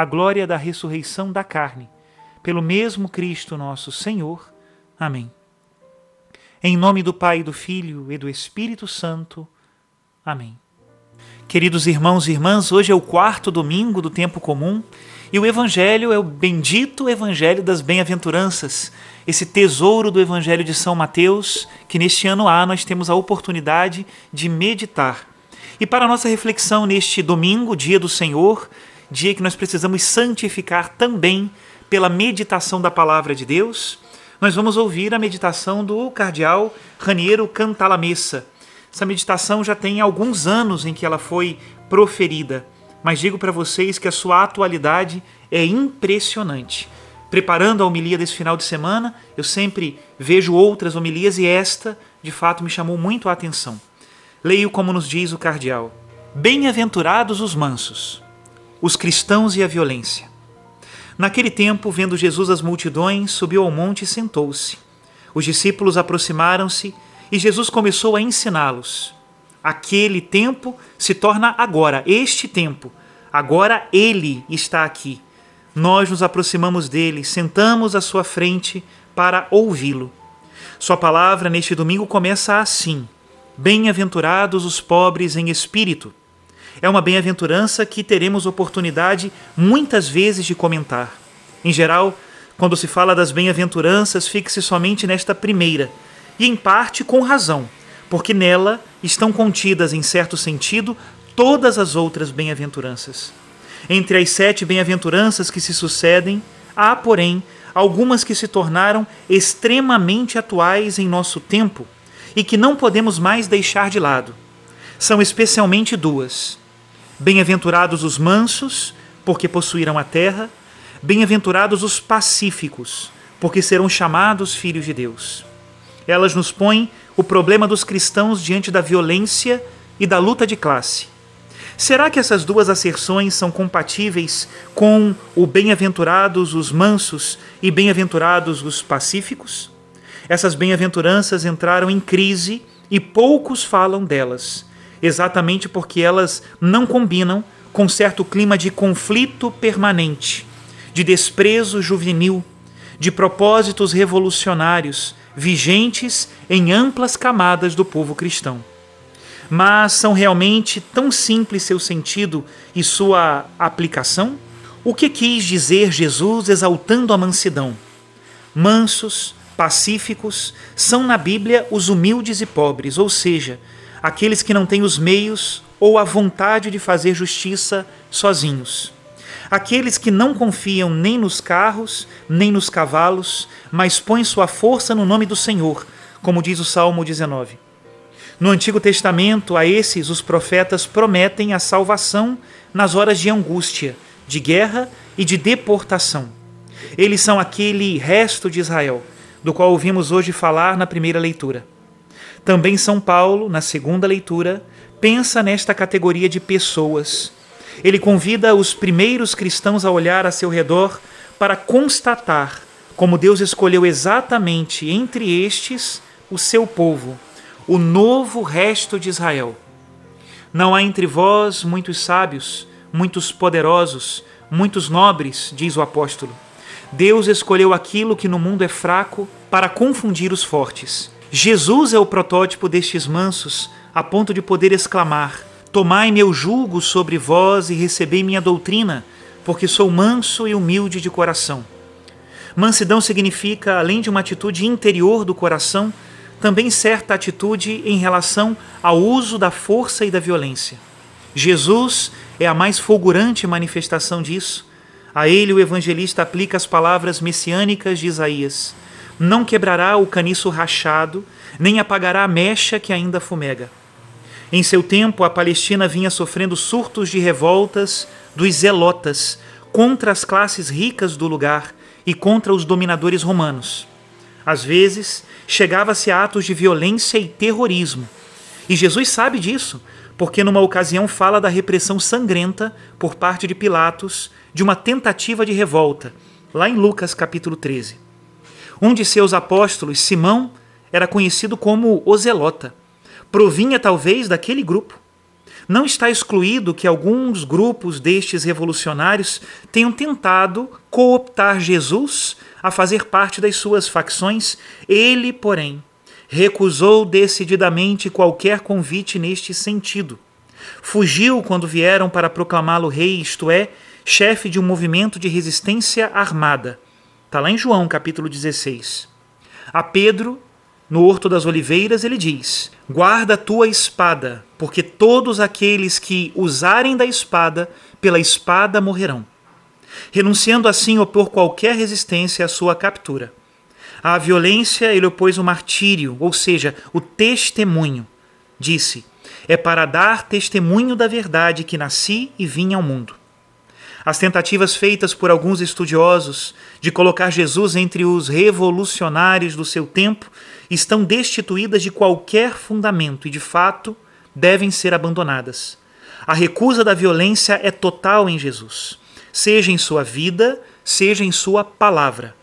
a glória da ressurreição da carne, pelo mesmo Cristo nosso Senhor. Amém. Em nome do Pai, do Filho e do Espírito Santo. Amém. Queridos irmãos e irmãs, hoje é o quarto domingo do tempo comum e o Evangelho é o bendito Evangelho das Bem-aventuranças, esse tesouro do Evangelho de São Mateus, que neste ano A nós temos a oportunidade de meditar. E para a nossa reflexão neste domingo, dia do Senhor, dia que nós precisamos santificar também pela meditação da palavra de Deus, nós vamos ouvir a meditação do cardeal Raniero Cantalamessa. Essa meditação já tem alguns anos em que ela foi proferida, mas digo para vocês que a sua atualidade é impressionante. Preparando a homilia desse final de semana, eu sempre vejo outras homilias e esta, de fato, me chamou muito a atenção. Leio como nos diz o cardeal: Bem-aventurados os mansos, os cristãos e a violência. Naquele tempo, vendo Jesus as multidões, subiu ao monte e sentou-se. Os discípulos aproximaram-se e Jesus começou a ensiná-los. Aquele tempo se torna agora, este tempo. Agora ele está aqui. Nós nos aproximamos dele, sentamos à sua frente para ouvi-lo. Sua palavra neste domingo começa assim: Bem-aventurados os pobres em espírito, é uma bem-aventurança que teremos oportunidade muitas vezes de comentar. Em geral, quando se fala das bem-aventuranças, fixe somente nesta primeira, e em parte com razão, porque nela estão contidas, em certo sentido, todas as outras bem-aventuranças. Entre as sete bem-aventuranças que se sucedem, há, porém, algumas que se tornaram extremamente atuais em nosso tempo e que não podemos mais deixar de lado. São especialmente duas: Bem-aventurados os mansos, porque possuirão a terra. Bem-aventurados os pacíficos, porque serão chamados filhos de Deus. Elas nos põem o problema dos cristãos diante da violência e da luta de classe. Será que essas duas asserções são compatíveis com o bem-aventurados os mansos e bem-aventurados os pacíficos? Essas bem-aventuranças entraram em crise e poucos falam delas exatamente porque elas não combinam com certo clima de conflito permanente, de desprezo juvenil, de propósitos revolucionários vigentes em amplas camadas do povo cristão. Mas são realmente tão simples seu sentido e sua aplicação? O que quis dizer Jesus exaltando a mansidão? Mansos, pacíficos, são na Bíblia os humildes e pobres, ou seja, aqueles que não têm os meios ou a vontade de fazer justiça sozinhos. Aqueles que não confiam nem nos carros, nem nos cavalos, mas põem sua força no nome do Senhor, como diz o Salmo 19. No Antigo Testamento, a esses os profetas prometem a salvação nas horas de angústia, de guerra e de deportação. Eles são aquele resto de Israel, do qual ouvimos hoje falar na primeira leitura. Também São Paulo, na segunda leitura, pensa nesta categoria de pessoas. Ele convida os primeiros cristãos a olhar a seu redor para constatar como Deus escolheu exatamente entre estes o seu povo, o novo resto de Israel. Não há entre vós muitos sábios, muitos poderosos, muitos nobres, diz o apóstolo. Deus escolheu aquilo que no mundo é fraco para confundir os fortes. Jesus é o protótipo destes mansos, a ponto de poder exclamar: Tomai meu jugo sobre vós e recebei minha doutrina, porque sou manso e humilde de coração. Mansidão significa, além de uma atitude interior do coração, também certa atitude em relação ao uso da força e da violência. Jesus é a mais fulgurante manifestação disso. A ele o evangelista aplica as palavras messiânicas de Isaías: Não quebrará o caniço rachado, nem apagará a mecha que ainda fumega. Em seu tempo, a Palestina vinha sofrendo surtos de revoltas dos zelotas contra as classes ricas do lugar e contra os dominadores romanos. Às vezes, chegava-se a atos de violência e terrorismo. E Jesus sabe disso, porque numa ocasião fala da repressão sangrenta por parte de Pilatos de uma tentativa de revolta, lá em Lucas capítulo 13. Um de seus apóstolos, Simão, era conhecido como o Zelota. Provinha talvez daquele grupo. Não está excluído que alguns grupos destes revolucionários tenham tentado cooptar Jesus a fazer parte das suas facções. Ele, porém, recusou decididamente qualquer convite neste sentido. Fugiu quando vieram para proclamá-lo rei, isto é, chefe de um movimento de resistência armada. Está lá em João capítulo 16. A Pedro no Horto das Oliveiras, ele diz: Guarda a tua espada, porque todos aqueles que usarem da espada, pela espada morrerão. Renunciando assim a opor qualquer resistência à sua captura. À violência ele opôs o martírio, ou seja, o testemunho. Disse: É para dar testemunho da verdade que nasci e vim ao mundo. As tentativas feitas por alguns estudiosos de colocar Jesus entre os revolucionários do seu tempo estão destituídas de qualquer fundamento e, de fato, devem ser abandonadas. A recusa da violência é total em Jesus, seja em sua vida, seja em sua palavra.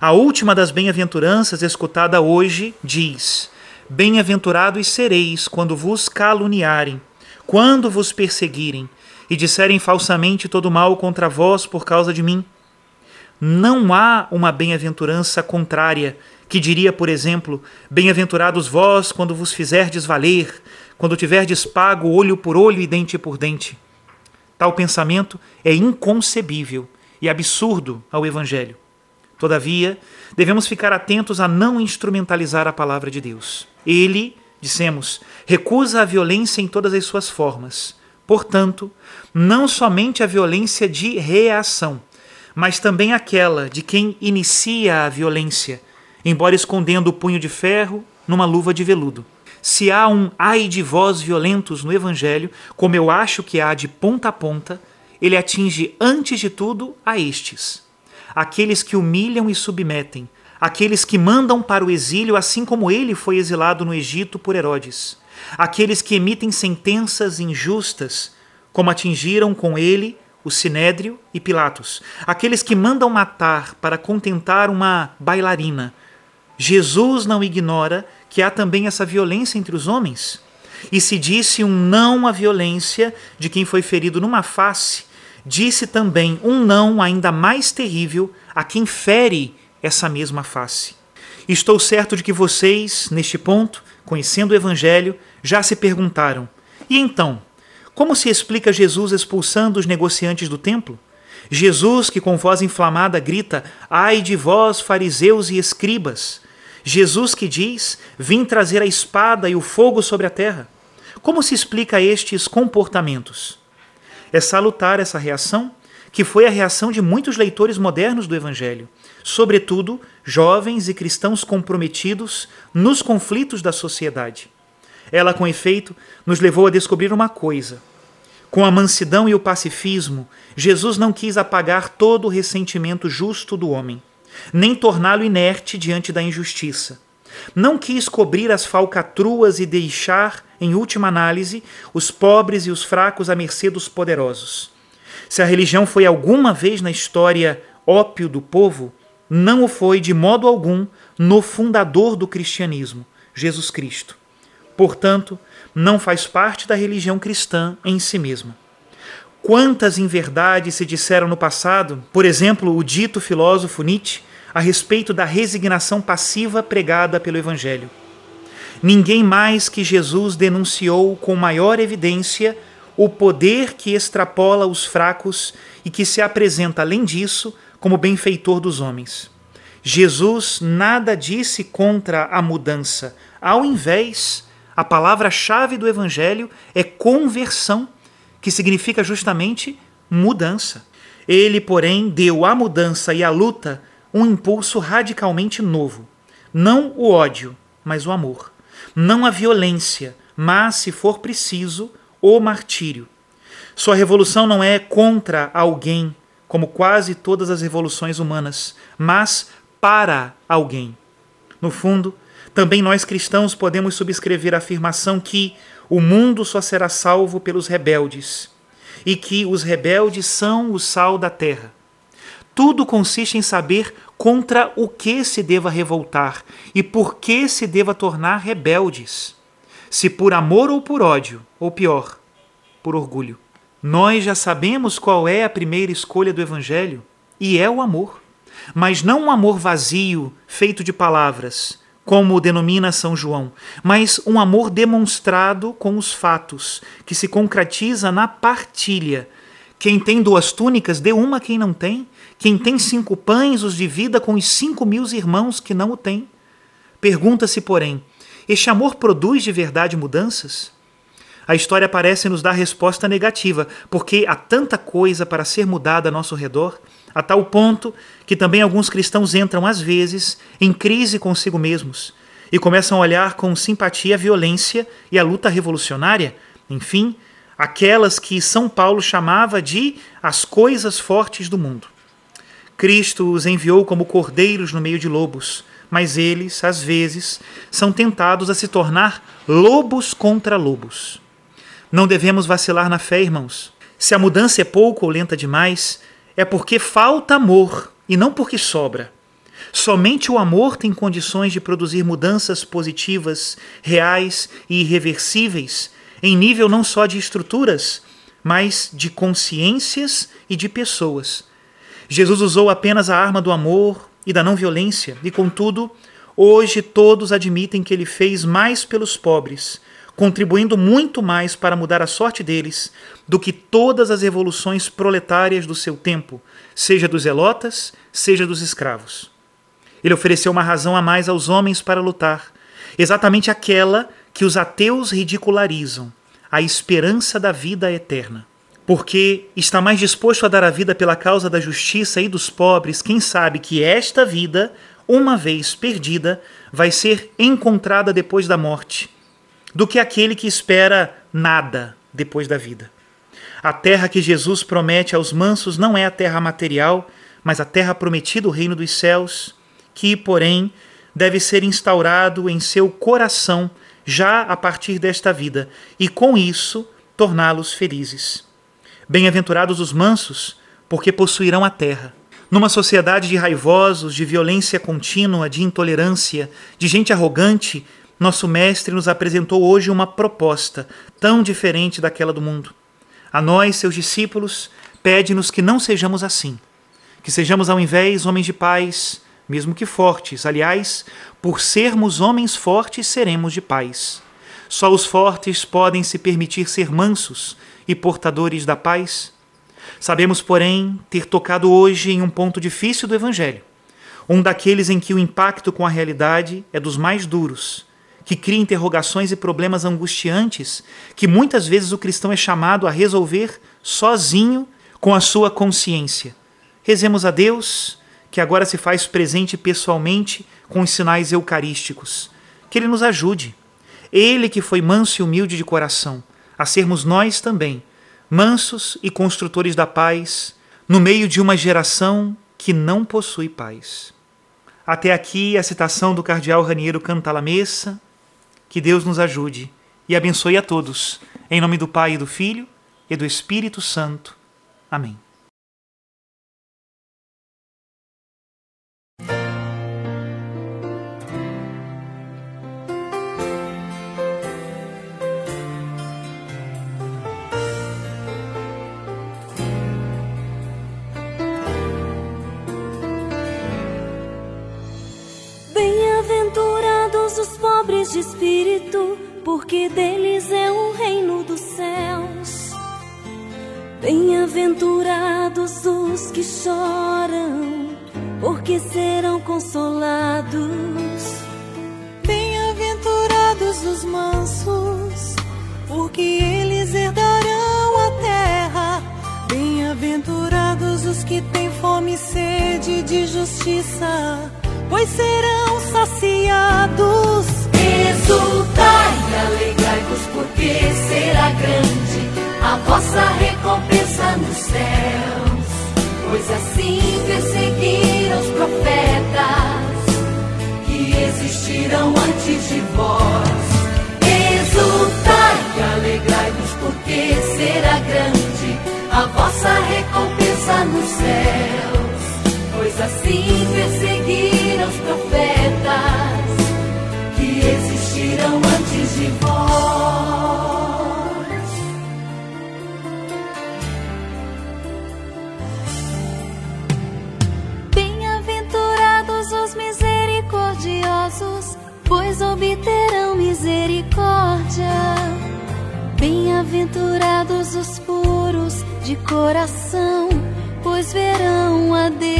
A última das bem-aventuranças escutada hoje diz: Bem-aventurados sereis quando vos caluniarem, quando vos perseguirem e disserem falsamente todo mal contra vós por causa de mim. Não há uma bem-aventurança contrária, que diria, por exemplo, Bem-aventurados vós quando vos fizerdes valer, quando tiverdes pago olho por olho e dente por dente. Tal pensamento é inconcebível e absurdo ao Evangelho. Todavia, devemos ficar atentos a não instrumentalizar a palavra de Deus. Ele, dissemos, recusa a violência em todas as suas formas Portanto, não somente a violência de reação, mas também aquela de quem inicia a violência, embora escondendo o punho de ferro numa luva de veludo. Se há um ai de vós violentos no Evangelho, como eu acho que há de ponta a ponta, ele atinge antes de tudo a estes: aqueles que humilham e submetem, aqueles que mandam para o exílio, assim como ele foi exilado no Egito por Herodes aqueles que emitem sentenças injustas, como atingiram com ele o Sinédrio e Pilatos, aqueles que mandam matar para contentar uma bailarina. Jesus não ignora que há também essa violência entre os homens. E se disse um não à violência de quem foi ferido numa face, disse também um não ainda mais terrível a quem fere essa mesma face. Estou certo de que vocês, neste ponto, conhecendo o Evangelho, já se perguntaram: e então, como se explica Jesus expulsando os negociantes do templo? Jesus, que com voz inflamada grita: Ai de vós, fariseus e escribas! Jesus que diz: Vim trazer a espada e o fogo sobre a terra. Como se explica estes comportamentos? É salutar essa reação, que foi a reação de muitos leitores modernos do Evangelho, sobretudo jovens e cristãos comprometidos nos conflitos da sociedade. Ela, com efeito, nos levou a descobrir uma coisa. Com a mansidão e o pacifismo, Jesus não quis apagar todo o ressentimento justo do homem, nem torná-lo inerte diante da injustiça. Não quis cobrir as falcatruas e deixar, em última análise, os pobres e os fracos à mercê dos poderosos. Se a religião foi alguma vez na história ópio do povo, não o foi de modo algum no fundador do cristianismo, Jesus Cristo. Portanto, não faz parte da religião cristã em si mesma. Quantas inverdades se disseram no passado, por exemplo, o dito filósofo Nietzsche, a respeito da resignação passiva pregada pelo Evangelho. Ninguém mais que Jesus denunciou com maior evidência o poder que extrapola os fracos e que se apresenta, além disso, como benfeitor dos homens. Jesus nada disse contra a mudança. Ao invés, a palavra-chave do Evangelho é conversão, que significa justamente mudança. Ele, porém, deu à mudança e à luta um impulso radicalmente novo. Não o ódio, mas o amor. Não a violência, mas, se for preciso, o martírio. Sua revolução não é contra alguém, como quase todas as revoluções humanas, mas para alguém. No fundo, também nós cristãos podemos subscrever a afirmação que o mundo só será salvo pelos rebeldes e que os rebeldes são o sal da terra. Tudo consiste em saber contra o que se deva revoltar e por que se deva tornar rebeldes, se por amor ou por ódio, ou pior, por orgulho. Nós já sabemos qual é a primeira escolha do Evangelho, e é o amor. Mas não um amor vazio, feito de palavras, como o denomina São João, mas um amor demonstrado com os fatos, que se concretiza na partilha. Quem tem duas túnicas, dê uma a quem não tem. Quem tem cinco pães, os divida com os cinco mil irmãos que não o têm. Pergunta-se, porém, este amor produz de verdade mudanças? a história parece nos dar resposta negativa, porque há tanta coisa para ser mudada a nosso redor, a tal ponto que também alguns cristãos entram, às vezes, em crise consigo mesmos e começam a olhar com simpatia a violência e a luta revolucionária, enfim, aquelas que São Paulo chamava de as coisas fortes do mundo. Cristo os enviou como cordeiros no meio de lobos, mas eles, às vezes, são tentados a se tornar lobos contra lobos. Não devemos vacilar na fé, irmãos. Se a mudança é pouco ou lenta demais, é porque falta amor e não porque sobra. Somente o amor tem condições de produzir mudanças positivas, reais e irreversíveis, em nível não só de estruturas, mas de consciências e de pessoas. Jesus usou apenas a arma do amor e da não violência, e contudo, hoje todos admitem que ele fez mais pelos pobres contribuindo muito mais para mudar a sorte deles do que todas as revoluções proletárias do seu tempo, seja dos zelotas, seja dos escravos. Ele ofereceu uma razão a mais aos homens para lutar, exatamente aquela que os ateus ridicularizam, a esperança da vida eterna. Porque está mais disposto a dar a vida pela causa da justiça e dos pobres quem sabe que esta vida, uma vez perdida, vai ser encontrada depois da morte do que aquele que espera nada depois da vida. A terra que Jesus promete aos mansos não é a terra material, mas a terra prometida, o reino dos céus, que, porém, deve ser instaurado em seu coração já a partir desta vida, e com isso torná-los felizes. Bem-aventurados os mansos, porque possuirão a terra. Numa sociedade de raivosos, de violência contínua, de intolerância, de gente arrogante, nosso Mestre nos apresentou hoje uma proposta tão diferente daquela do mundo. A nós, seus discípulos, pede-nos que não sejamos assim, que sejamos ao invés homens de paz, mesmo que fortes. Aliás, por sermos homens fortes, seremos de paz. Só os fortes podem se permitir ser mansos e portadores da paz. Sabemos, porém, ter tocado hoje em um ponto difícil do Evangelho, um daqueles em que o impacto com a realidade é dos mais duros que cria interrogações e problemas angustiantes que muitas vezes o cristão é chamado a resolver sozinho com a sua consciência. Rezemos a Deus, que agora se faz presente pessoalmente com os sinais eucarísticos. Que Ele nos ajude. Ele que foi manso e humilde de coração, a sermos nós também, mansos e construtores da paz, no meio de uma geração que não possui paz. Até aqui a citação do cardeal Raniero Cantalamessa, que Deus nos ajude e abençoe a todos. Em nome do Pai, e do Filho e do Espírito Santo. Amém. Pobres de espírito, porque deles é o reino dos céus. Bem-aventurados os que choram, porque serão consolados. Bem-aventurados os mansos, porque eles herdarão a terra. Bem-aventurados os que têm fome e sede de justiça, pois serão saciados. Exultai e alegrai-vos, porque será grande a vossa recompensa nos céus. Pois assim perseguiram os profetas que existiram antes de vós. Exultai e alegrai-vos, porque será grande a vossa recompensa nos céus. Pois assim perseguiram os profetas que existiram de vós. Bem-aventurados os misericordiosos, pois obterão misericórdia. Bem-aventurados os puros de coração, pois verão a Deus.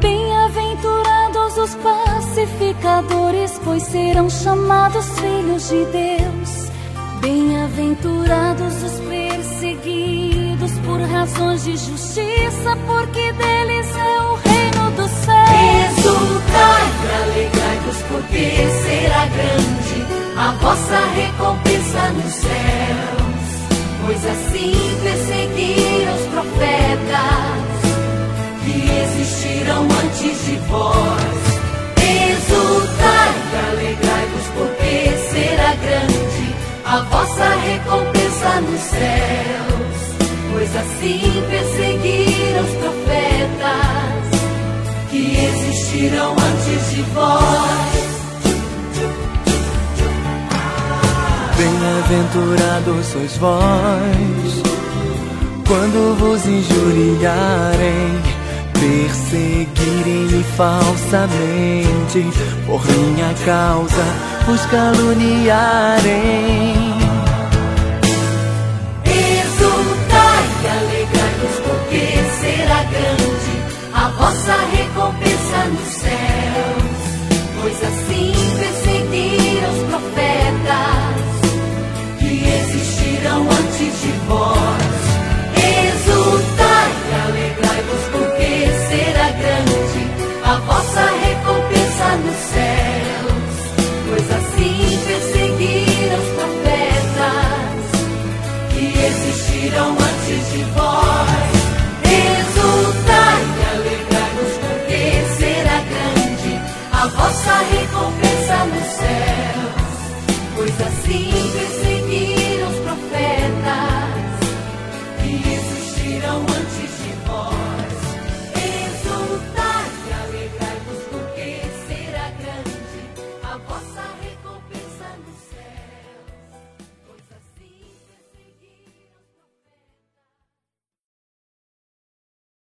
Bem-aventurados os pacificadores, pois serão chamados filhos de Deus. Bem-aventurados os perseguidos por razões de justiça, porque deles é o reino dos céus. Exultai alegrai-vos, porque será grande a vossa recompensa nos céus. Pois assim perseguiram os Bem-aventurados sois vós, quando vos injuriarem, perseguirem e falsamente, por minha causa vos caluniarem. Exultai e alegrai-vos, porque será grande a vossa vós. Exultai e alegrai-vos, porque será grande a vossa recompensa nos céus. Pois assim perseguiram os profetas que existiram antes de vós.